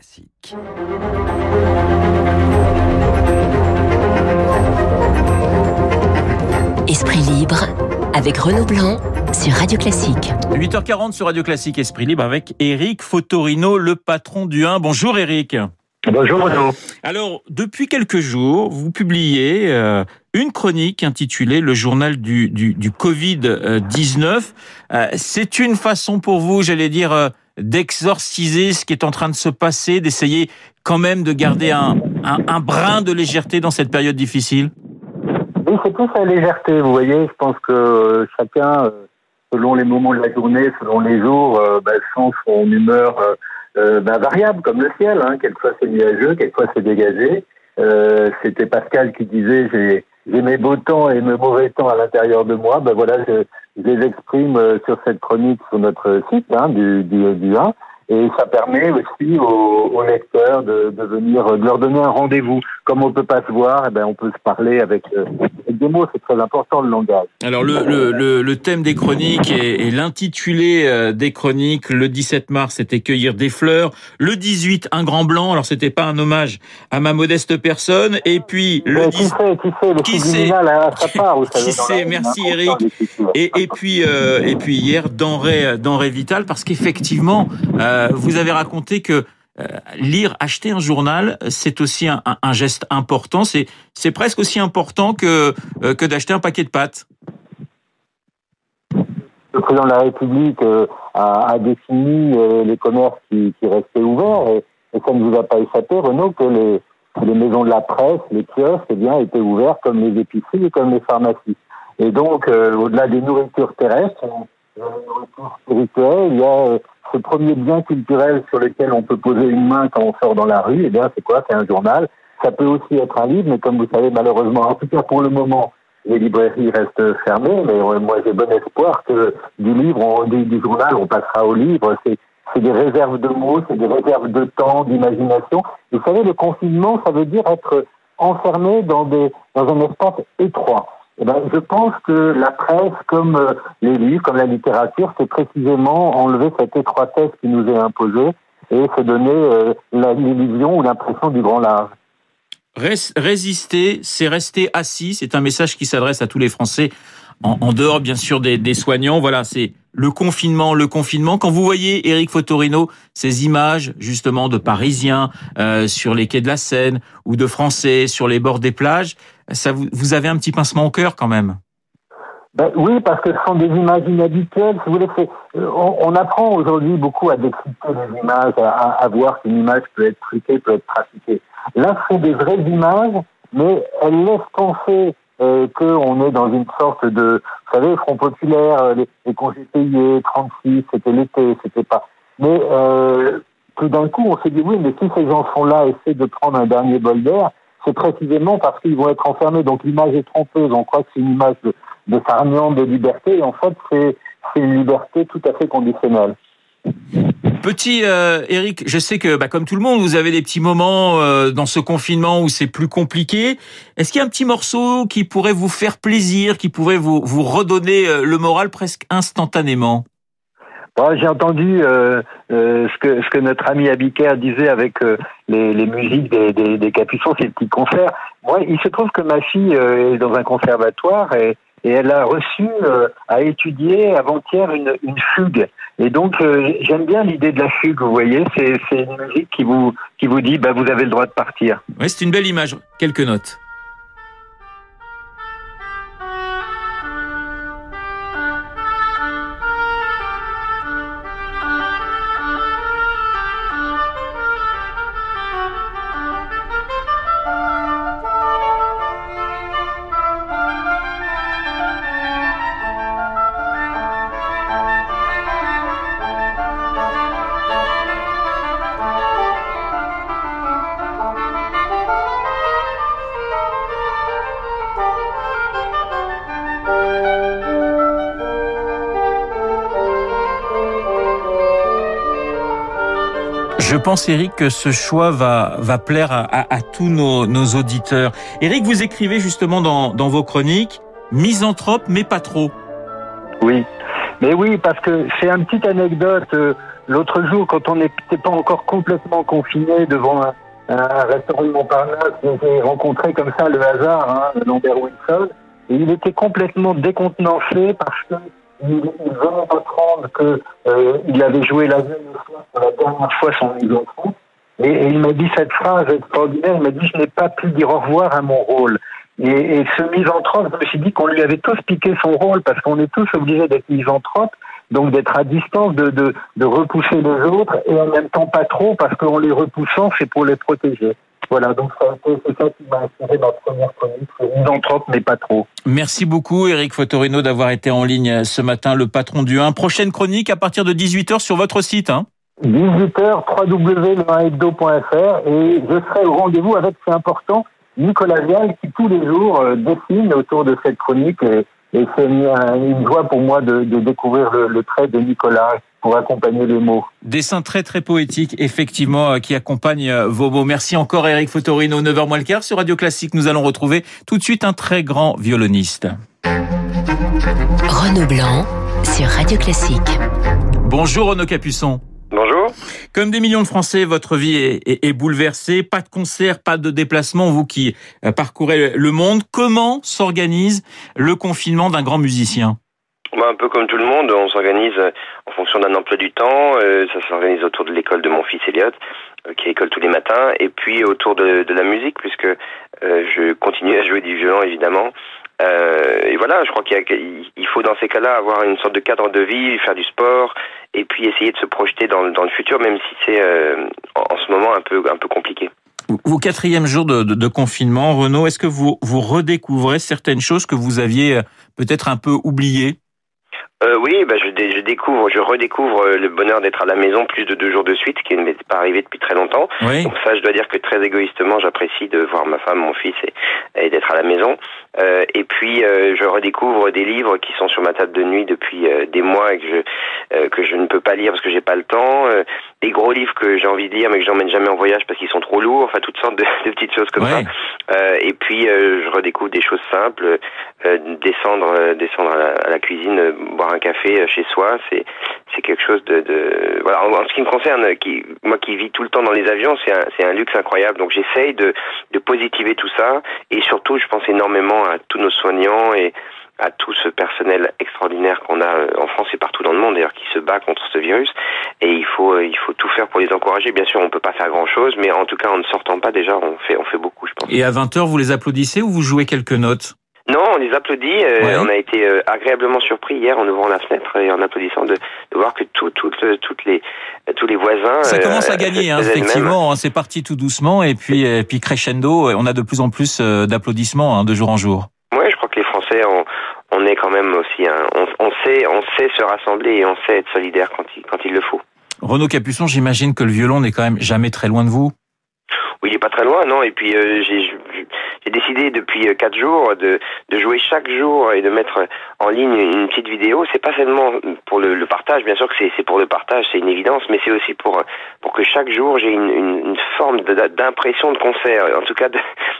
Classique. Esprit libre avec Renaud Blanc sur Radio Classique. 8h40 sur Radio Classique Esprit libre avec Eric Fotorino, le patron du 1. Bonjour Eric. Bonjour Renaud. Alors, depuis quelques jours, vous publiez euh, une chronique intitulée Le journal du, du, du Covid-19. Euh, c'est une façon pour vous, j'allais dire, euh, d'exorciser ce qui est en train de se passer, d'essayer quand même de garder un, un, brin de légèreté dans cette période difficile? Oui, c'est plus la légèreté, vous voyez. Je pense que euh, chacun, euh, selon les moments de la journée, selon les jours, euh, bah, sent son humeur bah, variable, comme le ciel. Hein. Quelquefois c'est nuageux, quelquefois c'est dégagé. C'était Pascal qui disait j'ai mes beaux temps et mes mauvais temps à l'intérieur de moi. Ben voilà, je les exprime euh, sur cette chronique sur notre site hein, du, du, du 1. Et ça permet aussi aux, aux lecteurs de, de venir de leur donner un rendez-vous. Comme on peut pas se voir, eh ben on peut se parler avec, euh, avec des mots. C'est très important le langage. Alors le, le, le, le thème des chroniques et, et l'intitulé euh, des chroniques le 17 mars c'était cueillir des fleurs, le 18 un grand blanc. Alors c'était pas un hommage à ma modeste personne et puis le Mais qui 10 sait, qui sait, le Qui subliminal à sa part, vous savez. Qui sait, merci, n'importe Eric. Et, et puis euh, et puis hier denrée denrée vitale parce qu'effectivement euh, vous avez raconté que euh, lire acheter un journal c'est aussi un, geste important c'est presque aussi important que euh, que d'acheter un paquet de pâtes. le président de la République euh, a, défini euh, les commerces qui, restaient ouverts et, ça ne vous a pas échappé, Renaud, que les, maisons de la presse, les kiosques, eh bien, étaient ouverts comme les épiceries et comme les pharmacies. Et donc, euh, au-delà des nourritures terrestres, spirituelles, il y a euh, ce premier bien culturel sur lequel on peut poser une main quand on sort dans la rue. Eh bien, c'est quoi? C'est un journal. Ça peut aussi être un livre, mais comme vous savez, malheureusement, en tout cas pour le moment, les librairies restent fermées, mais euh, moi j'ai bon espoir que du livre, on, du, du journal, on passera au livre. C'est, c'est des réserves de mots, c'est des réserves de temps, d'imagination. Vous savez, le confinement, ça veut dire être enfermé dans, des, dans un espace étroit. Eh ben, je pense que la presse, comme euh, les livres, comme la littérature, c'est précisément enlever cette étroitesse qui nous est imposée et se donner euh, l'illusion ou l'impression du grand large. Résister, c'est rester assis. C'est un message qui s'adresse à tous les Français, en, en dehors bien sûr des, des soignants. Voilà, c'est le confinement, le confinement. Quand vous voyez Eric Fotorino, ces images justement de Parisiens euh, sur les quais de la Seine ou de Français sur les bords des plages, ça vous, vous avez un petit pincement au cœur quand même. Ben, oui, parce que ce sont des images inhabituelles. Si vous voulez, euh, on, on apprend aujourd'hui beaucoup à décrypter les images, à- à voir qu'une image peut être truquée, peut être trafiquée. Là, ce sont des vraies images, mais elles laissent penser euh, qu'on est dans une sorte de, vous savez, Front populaire, euh, les, les congés payés, 36, c'était l'été, c'était pas. Mais euh, tout d'un coup, on s'est dit oui, mais si ces gens sont là essaient de prendre un dernier bol d'air, c'est précisément parce qu'ils vont être enfermés. Donc l'image est trompeuse. On croit que c'est une image de, de de liberté, et en fait, c'est une liberté tout à fait conditionnelle. Petit euh, Eric, je sais que bah, comme tout le monde, vous avez des petits moments euh, dans ce confinement où c'est plus compliqué. Est-ce qu'il y a un petit morceau qui pourrait vous faire plaisir, qui pourrait vous, vous redonner euh, le moral presque instantanément? Bon, J'ai entendu euh, euh, ce, que, ce que notre ami Abiker disait avec euh, les, les musiques des, des, des capuchons, ces petits concerts. Moi, il se trouve que ma fille euh, est dans un conservatoire et, et elle a reçu euh, à étudier avant-hier une, une fugue. Et donc, euh, j'aime bien l'idée de la fugue, vous voyez. C'est une musique qui vous, qui vous dit, bah, vous avez le droit de partir. Ouais, c'est une belle image. Quelques notes. Je pense, Eric, que ce choix va, va plaire à, tous nos, auditeurs. Eric, vous écrivez justement dans, vos chroniques, misanthrope, mais pas trop. Oui. Mais oui, parce que c'est une petite anecdote. euh, l'autre jour, quand on n'était pas encore complètement confiné devant un, un restaurant de Montparnasse, j'ai rencontré comme ça le hasard, hein, Lambert Wilson, et il était complètement décontenancé parce que il ne venait apprendre que euh, il avait joué la veille pour la dernière fois son misanthrope. Et, et il m'a dit cette phrase extraordinaire, il m'a dit je n'ai pas pu dire au revoir à mon rôle. Et, et ce misanthrope, je me suis dit qu'on lui avait tous piqué son rôle parce qu'on est tous obligés d'être misanthropes, donc d'être à distance, de, de, de repousser les autres et en même temps pas trop parce qu'en les repoussant, c'est pour les protéger. Voilà, donc c'est ça qui m'a inspiré ma première chronique, misanthrope mais pas trop. Merci beaucoup Eric Fotorino d'avoir été en ligne ce matin, le patron du 1. Prochaine chronique à partir de 18h sur votre site. Hein. 18h, www.lehebdo.fr et je serai au rendez-vous avec, c'est important, Nicolas Vial qui tous les jours euh, dessine autour de cette chronique et, et c'est une, une joie pour moi de, de découvrir le, le trait de Nicolas pour accompagner les mots. Dessin très très poétique, effectivement, euh, qui accompagne euh, vos mots. Merci encore Eric Fotorino, 9h moins le quart sur Radio Classique. Nous allons retrouver tout de suite un très grand violoniste. Renaud Blanc sur Radio Classique. Bonjour Renaud Capuçon. Bonjour. Comme des millions de Français, votre vie est, est- est bouleversée. Pas de concert, pas de déplacement. Vous qui euh, parcourez le monde, comment s'organise le confinement d'un grand musicien? Bah, un peu comme tout le monde, on s'organise euh, en fonction d'un emploi du temps. Euh, ça s'organise autour de l'école de mon fils Elliot, euh, qui l'école tous les matins, et puis autour de, de la musique, puisque euh, je continue à jouer du violon, évidemment. Euh, et voilà, je crois qu'il faut dans ces cas-là avoir une sorte de cadre de vie, faire du sport, et puis essayer de se projeter dans, dans le futur, même si c'est euh, en, en ce moment un peu, un peu compliqué. Vos quatrième jour de, de- de confinement, Renaud, est-ce que vous, vous redécouvrez certaines choses que vous aviez peut-être un peu oubliées? Euh, oui, bah, je, dé- je découvre, je redécouvre euh, le bonheur d'être à la maison plus de deux jours de suite, ce qui ne m'était pas arrivé depuis très longtemps. Oui. Donc ça, je dois dire que très égoïstement, j'apprécie de voir ma femme, mon fils et, et d'être à la maison. Euh, et puis, euh, je redécouvre des livres qui sont sur ma table de nuit depuis euh, des mois et que je euh, que je ne peux pas lire parce que j'ai pas le temps. Euh, des gros livres que j'ai envie de lire mais que j'emmène jamais en voyage parce qu'ils sont trop lourds. Enfin, toutes sortes de, de petites choses comme Ouais. ça. Euh, et puis, euh, je redécouvre des choses simples. Euh, descendre, descendre à la, à la cuisine, boire un café chez soi, c'est c'est quelque chose de, de voilà. En, en ce qui me concerne, qui moi qui vis tout le temps dans les avions, c'est un c'est un luxe incroyable. Donc j'essaye de de positiver tout ça et surtout, je pense énormément à tous nos soignants et à tout ce personnel extraordinaire qu'on a euh, en France et partout dans le monde d'ailleurs qui se bat contre ce virus et il faut euh, il faut tout faire pour les encourager bien sûr on peut pas faire grand chose mais en tout cas en ne sortant pas déjà on fait on fait beaucoup je pense Et à 20h, vous les applaudissez ou vous jouez quelques notes? Non, on les applaudit. euh, Ouais. On a été euh, agréablement surpris hier en ouvrant la fenêtre et en applaudissant de, de voir que tout, tout, euh, toutes les, tous les voisins. Ça commence à gagner, hein, effectivement. hein, C'est parti tout doucement et puis, et puis crescendo. On a de plus en plus d'applaudissements hein, de jour en jour. Ouais, je crois que les Français, on, on est quand même aussi, un- on, on sait, on sait se rassembler et on sait être solidaire quand il, quand il le faut. Renaud Capuçon, j'imagine que le violon n'est quand même jamais très loin de vous? Oui, il est pas très loin, non? Et puis euh, j'ai j'ai décidé depuis euh, quatre jours de, de jouer chaque jour et de mettre en ligne une petite vidéo. C'est pas seulement pour le, le partage, bien sûr que c'est c'est pour le partage, c'est une évidence, mais c'est aussi pour pour que chaque jour j'ai une, une, une forme d'impression de concert. En tout cas, de,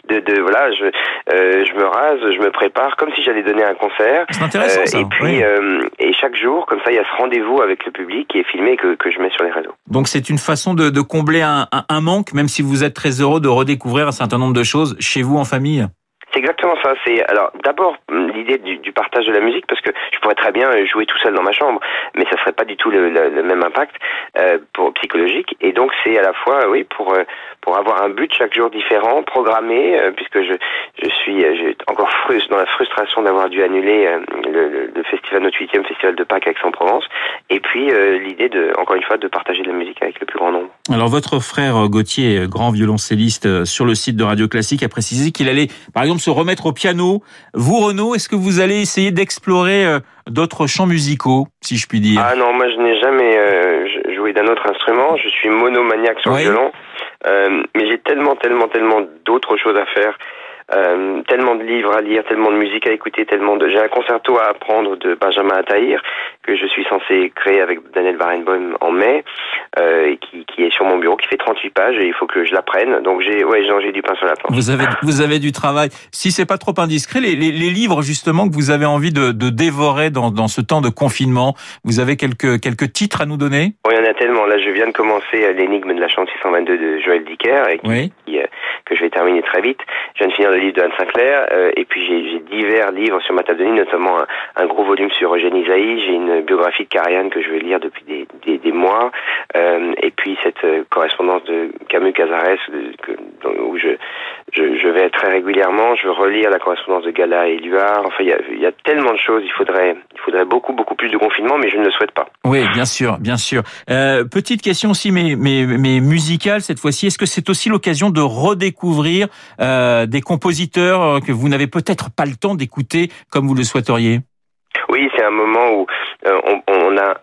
de, de- voilà, je euh, je me rase, je me prépare comme si j'allais donner un concert. C'est intéressant Euh, ça. et puis oui. euh, et chaque jour, comme ça, il y a ce rendez-vous avec le public qui est filmé que que je mets sur les réseaux. Donc c'est une façon de, de combler un, un- un manque, même si vous êtes très heureux de redécouvrir un certain nombre de choses chez vous en famille. C'est exactement ça. C'est alors d'abord hum, l'idée du, partage de la musique parce que je pourrais très bien euh, jouer tout seul dans ma chambre, mais ça serait pas du tout le, même impact euh, pour psychologique. Et donc c'est à la fois oui pour euh, pour avoir un but chaque jour différent, programmé, euh, puisque je je suis euh, encore frus- dans la frustration d'avoir dû annuler euh, le, festival notre huitième festival de Pâques Aix-en-Provence. Et puis euh, l'idée de encore une fois de partager de la musique avec le plus grand nombre. Alors votre frère euh, Gauthier, euh, grand violoncelliste euh, sur le site de Radio Classique, a précisé qu'il allait par exemple remettre au piano. Vous Renaud, est-ce que vous allez essayer d'explorer euh, d'autres chants musicaux, si je puis dire? Ah non, moi je n'ai jamais euh, joué d'un autre instrument. Je suis monomaniaque sur Oui. le violon. Euh, mais j'ai tellement, tellement, tellement d'autres choses à faire. Euh, tellement de livres à lire, tellement de musique à écouter, tellement de. J'ai un concerto à apprendre de Benjamin Attahir que je suis censé créer avec Daniel Barenboim en mai, euh, et qui, qui est sur mon bureau, qui fait 38 pages et il faut que je l'apprenne. Donc j'ai, ouais, j'ai du pain sur la planche. Vous avez, vous avez du travail. Si c'est pas trop indiscret, les, les, les, livres justement que vous avez envie de, de dévorer dans, dans ce temps de confinement, vous avez quelques quelques titres à nous donner? Oui, il y en a tellement. Là, je viens de commencer euh, l'énigme de la chante 622 de Joël Dicker, et qui, qui, euh, que je vais terminer très vite. Je viens de finir le livre de Anne Sinclair, euh, et puis j'ai divers livres sur ma table de nuit, notamment un, gros volume sur Eugène Isaïe. J'ai une biographie de Carianne que je vais lire depuis des, des, des mois, euh, et puis cette euh, correspondance de Camus Cazares que, où je, je, je vais très régulièrement. Je veux relire la correspondance de Gala et Luard. Enfin, il y a, il y a tellement de choses. Il faudrait, il faudrait beaucoup, beaucoup plus de confinement, mais je ne le souhaite pas. Oui, bien sûr, bien sûr. Euh, petite question aussi, mais, mais, mais musicale cette fois-ci. Est-ce que c'est aussi l'occasion de redécouvrir euh, des compositeurs que vous n'avez peut-être pas le temps d'écouter comme vous le souhaiteriez? Oui, c'est un moment où euh, on,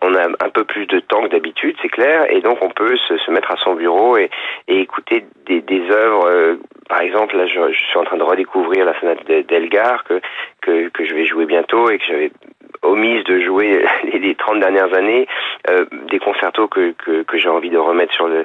on a un peu plus de temps que d'habitude, c'est clair, et donc on peut se, mettre à son bureau et, écouter des, œuvres. Euh, par exemple, là, je, suis en train de redécouvrir la sonate d'Elgar que que je vais jouer bientôt et que j'avais omise de jouer les, les 30 dernières années, euh, des concertos que, que, que j'ai envie de remettre sur le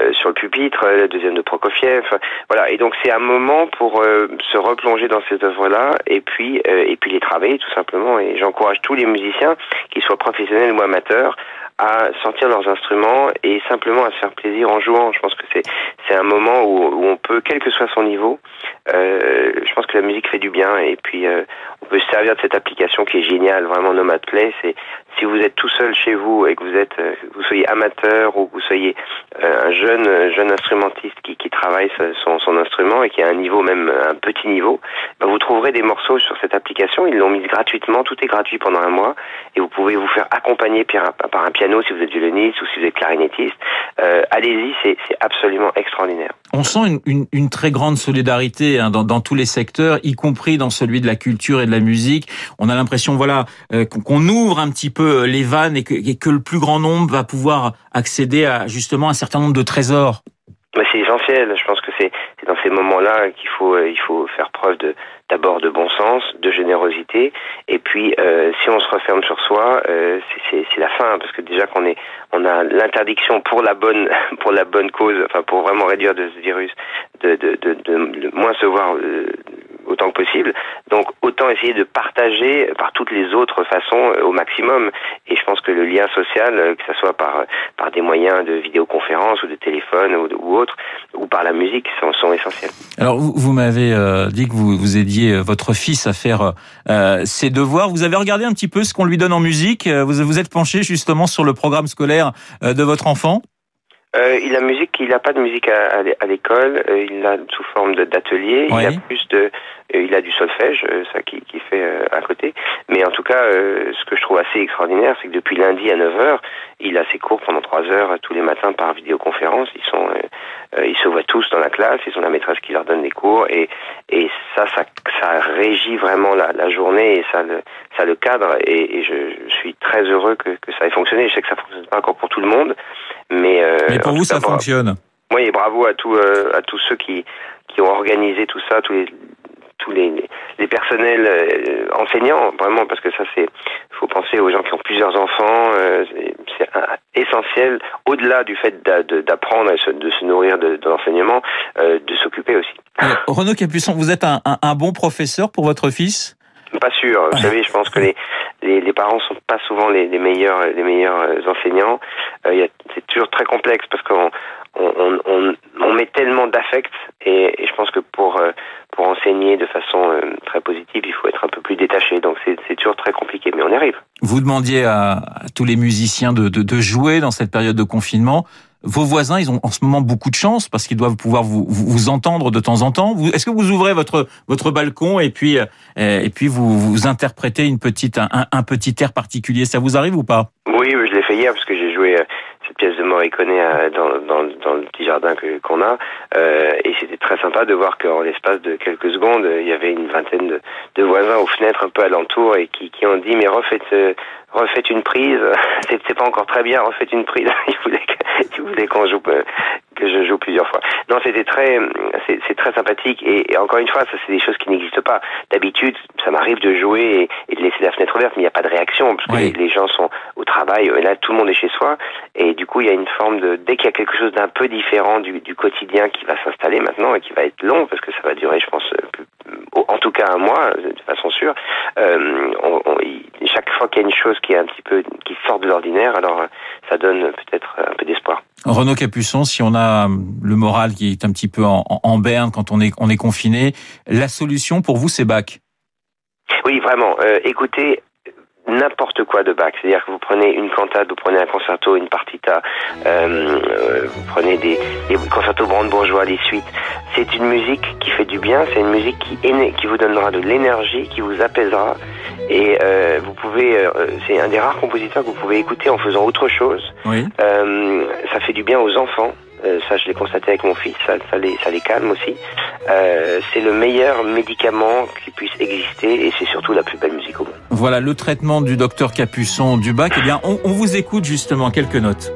euh, sur le pupitre, la deuxième de Prokofiev, voilà. Et donc c'est un moment pour euh, se replonger dans ces œuvres-là et puis euh, et puis les travailler tout simplement. Et j'encourage tous les musiciens, qu'ils soient professionnels ou amateurs, à sortir leurs instruments et simplement à se faire plaisir en jouant. Je pense que c'est c'est un moment où, où, on peut, quel que soit son niveau, euh, je pense que la musique fait du bien et puis euh, on peut se servir de cette application qui est géniale, vraiment Nomad Play. C'est si vous êtes tout seul chez vous et que vous êtes, euh, vous soyez amateur ou que vous soyez euh, un jeune jeune instrumentiste qui, qui travaille son, son instrument et qui a un niveau même un petit niveau, ben vous trouverez des morceaux sur cette application. Ils l'ont mise gratuitement, tout est gratuit pendant un mois et vous pouvez vous faire accompagner par un, par un si vous êtes violoniste ou si vous êtes clarinettiste. Euh, Allez-y, c'est absolument extraordinaire. On sent une, une, une très grande solidarité hein, dans, dans, tous les secteurs, y compris dans celui de la culture et de la musique. On a l'impression, voilà, euh, qu'on ouvre un petit peu les vannes et que, et que le plus grand nombre va pouvoir accéder à justement un certain nombre de trésors. C'est essentiel. Je pense que c'est dans ces moments-là qu'il faut il faut faire preuve de d'abord de bon sens, de générosité, et puis euh, si on se referme sur soi, euh, c'est la fin, parce que déjà qu'on est, on a l'interdiction pour la bonne, pour la bonne cause, enfin pour vraiment réduire de ce virus, de, de, de, de moins se voir euh, autant que possible. Donc autant essayer de partager par toutes les autres façons au maximum. Et je pense que le lien social, que ce soit par par des moyens de vidéoconférence ou de téléphone ou, ou autre, ou par la musique, sont, sont essentiels. Alors vous, vous m'avez euh, dit que vous vous aidiez votre fils à faire euh, ses devoirs. Vous avez regardé un petit peu ce qu'on lui donne en musique. Vous vous êtes penché justement sur le programme scolaire de votre enfant? Euh, il a musique, il n'a pas de musique à, à l'école, euh, il l'a sous forme d'atelier, il a plus de, euh, il a du solfège, euh, ça qui, qui fait euh, à côté. Mais en tout cas, euh, ce que je trouve assez extraordinaire, c'est que depuis lundi à 9h, il a ses cours pendant 3 heures tous les matins par vidéoconférence. Ils sont, ils se voient tous dans la classe, ils ont la maîtresse qui leur donne les cours et, et ça, ça, ça régit vraiment la, la journée et ça le, ça le cadre et, et je, je, suis très heureux que, que ça ait fonctionné. Je sais que ça fonctionne pas encore pour tout le monde, mais, euh, mais pour vous, ça fonctionne. Oui, et bravo à, tout, euh, à tous ceux qui, qui ont organisé tout ça, tous les, tous les, les personnels euh, enseignants, vraiment, parce que ça, c'est, faut penser aux gens qui ont plusieurs enfants, euh, c'est essentiel, au-delà du fait d'apprendre et de se nourrir de, de l'enseignement, euh, de s'occuper aussi. Renaud Capuçon, vous êtes un, un, un bon professeur pour votre fils? Pas sûr. Vous savez, je pense que les, les, les parents sont pas souvent les, meilleurs les meilleurs enseignants. Euh, c'est toujours très complexe parce qu'on on, on, on, met tellement d'affect et, je pense que pour pour enseigner de façon euh, très positive, il faut être un peu plus détaché. Donc c'est toujours très compliqué, mais on y arrive. Vous demandiez à, tous les musiciens de, de jouer dans cette période de confinement. Vos voisins, ils ont en ce moment beaucoup de chance parce qu'ils doivent pouvoir vous, entendre de temps en temps. Est-ce que vous ouvrez votre votre balcon et puis euh, et puis vous, vous interprétez une petite un, un, petit air particulier? Ça vous arrive ou pas? Oui, je l'ai fait hier parce que j'ai joué euh, cette pièce de Morricone dans, dans, dans le petit jardin que qu'on a euh, et c'était très sympa de voir qu'en l'espace de quelques secondes il y avait une vingtaine de, de, voisins aux fenêtres un peu alentour et qui, qui ont dit mais refaites refaites une prise c'est pas encore très bien refaites une prise ils voulaient ils voulaient qu'on joue que je joue plusieurs fois. Non, c'était très, c'est très sympathique et, encore une fois, ça c'est des choses qui n'existent pas. D'habitude, ça m'arrive de jouer et, de laisser la fenêtre ouverte, mais il n'y a pas de réaction parce que les, gens sont au travail. Et là, tout le monde est chez soi et du coup, il y a une forme de dès qu'il y a quelque chose d'un peu différent du, du, quotidien qui va s'installer maintenant et qui va être long parce que ça va durer, je pense, en tout cas un mois, de façon sûre. Euh, on, on, chaque fois qu'il y a une chose qui est un petit peu qui sort de l'ordinaire, alors ça donne peut-être un peu d'espoir. Renaud Capuçon, si on a le moral qui est un petit peu en, en berne quand on est, on est confiné, la solution pour vous, c'est Bach? Oui, vraiment. Euh, écoutez, n'importe quoi de Bach. C'est-à-dire que vous prenez une cantate, vous prenez un concerto, une partita, euh, euh vous prenez des, des concertos brandebourgeois, les suites. C'est une musique qui fait du bien, c'est une musique qui, qui vous donnera de l'énergie, qui vous apaisera. Et euh, vous pouvez, euh, c'est un des rares compositeurs que vous pouvez écouter en faisant autre chose. Oui. Euh, ça fait du bien aux enfants. Euh, ça, je l'ai constaté avec mon fils. Ça, les, calme aussi. Euh, c'est le meilleur médicament qui puisse exister et c'est surtout la plus belle musique au monde. Voilà le traitement du docteur Capuçon du bac. Eh bien, on vous écoute justement quelques notes.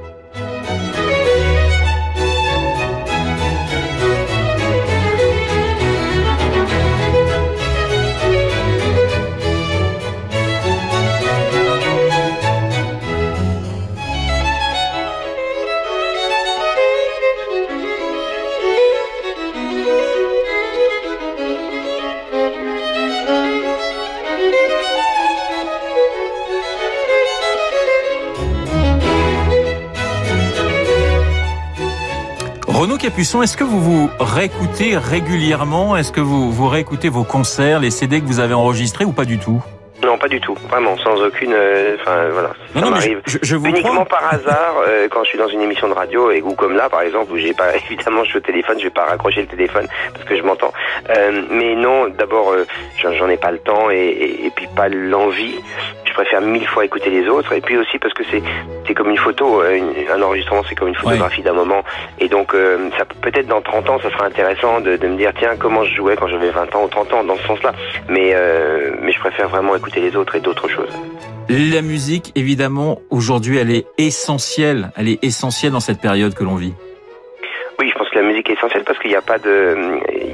Est-ce que vous vous réécoutez régulièrement? Est-ce que vous, vous réécoutez vos concerts, les CD que vous avez enregistrés ou pas du tout? Non, pas du tout, vraiment, sans aucune. euh, Enfin, voilà. Non, ça non, mais m'arrive je, je vous uniquement par hasard euh, quand je suis dans une émission de radio et ou comme là, par exemple, où j'ai pas évidemment je suis au téléphone, je vais pas raccrocher le téléphone parce que je m'entends. Euh, mais non, d'abord, j'en j'en ai pas le temps et, et, et puis pas l'envie. Je préfère mille fois écouter les autres et puis aussi parce que c'est c'est comme une photo, euh, une- un enregistrement, c'est comme une photographie d'un moment. Et donc, euh, ça peut- peut-être dans 30 ans, ça sera intéressant de, de me dire tiens comment je jouais quand j'avais 20 ans ou 30 ans dans ce sens-là. Mais euh, mais je préfère vraiment écouter les autres et d'autres choses. La musique, évidemment, aujourd'hui, elle est essentielle. Elle est essentielle dans cette période que l'on vit. Oui, je pense que la musique est essentielle parce qu'il n'y a pas de,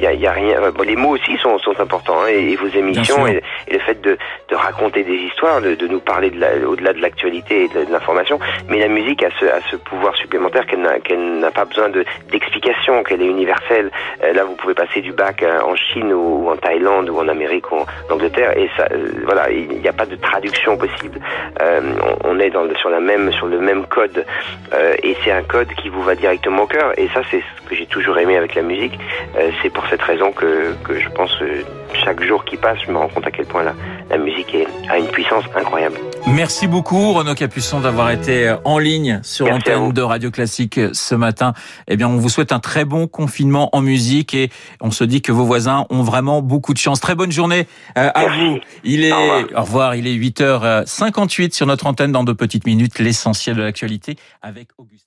y a, y a rien. Bon, les mots aussi sont, sont importants hein, et, et vos émissions et, et le fait de, de raconter des histoires, de, de nous parler de la- au-delà de l'actualité et de, de l'information. Mais la musique a ce, a ce pouvoir supplémentaire qu'elle n'a qu'elle n'a pas besoin de d'explication, qu'elle est universelle. Euh, là, vous pouvez passer du bac euh, en Chine ou, ou en Thaïlande ou en Amérique ou en Angleterre et ça, euh, voilà, il n'y a pas de traduction possible. Euh, on, on est dans sur la même sur le même code euh, et c'est un code qui vous va directement au cœur et ça c'est ce que j'ai toujours aimé avec la musique Euh, c'est pour cette raison que, que je pense euh, chaque jour qui passe je me rends compte à quel point la, la musique est, a une puissance incroyable Merci beaucoup, Renaud Capuçon, d'avoir été en ligne sur l'antenne de Radio Classique ce matin. Eh bien, on vous souhaite un très bon confinement en musique et on se dit que vos voisins ont vraiment beaucoup de chance. Très bonne journée euh, à Merci. vous. Il est, Au revoir. au revoir, il est 8h58 sur notre antenne dans deux petites minutes, l'essentiel de l'actualité avec Augustin.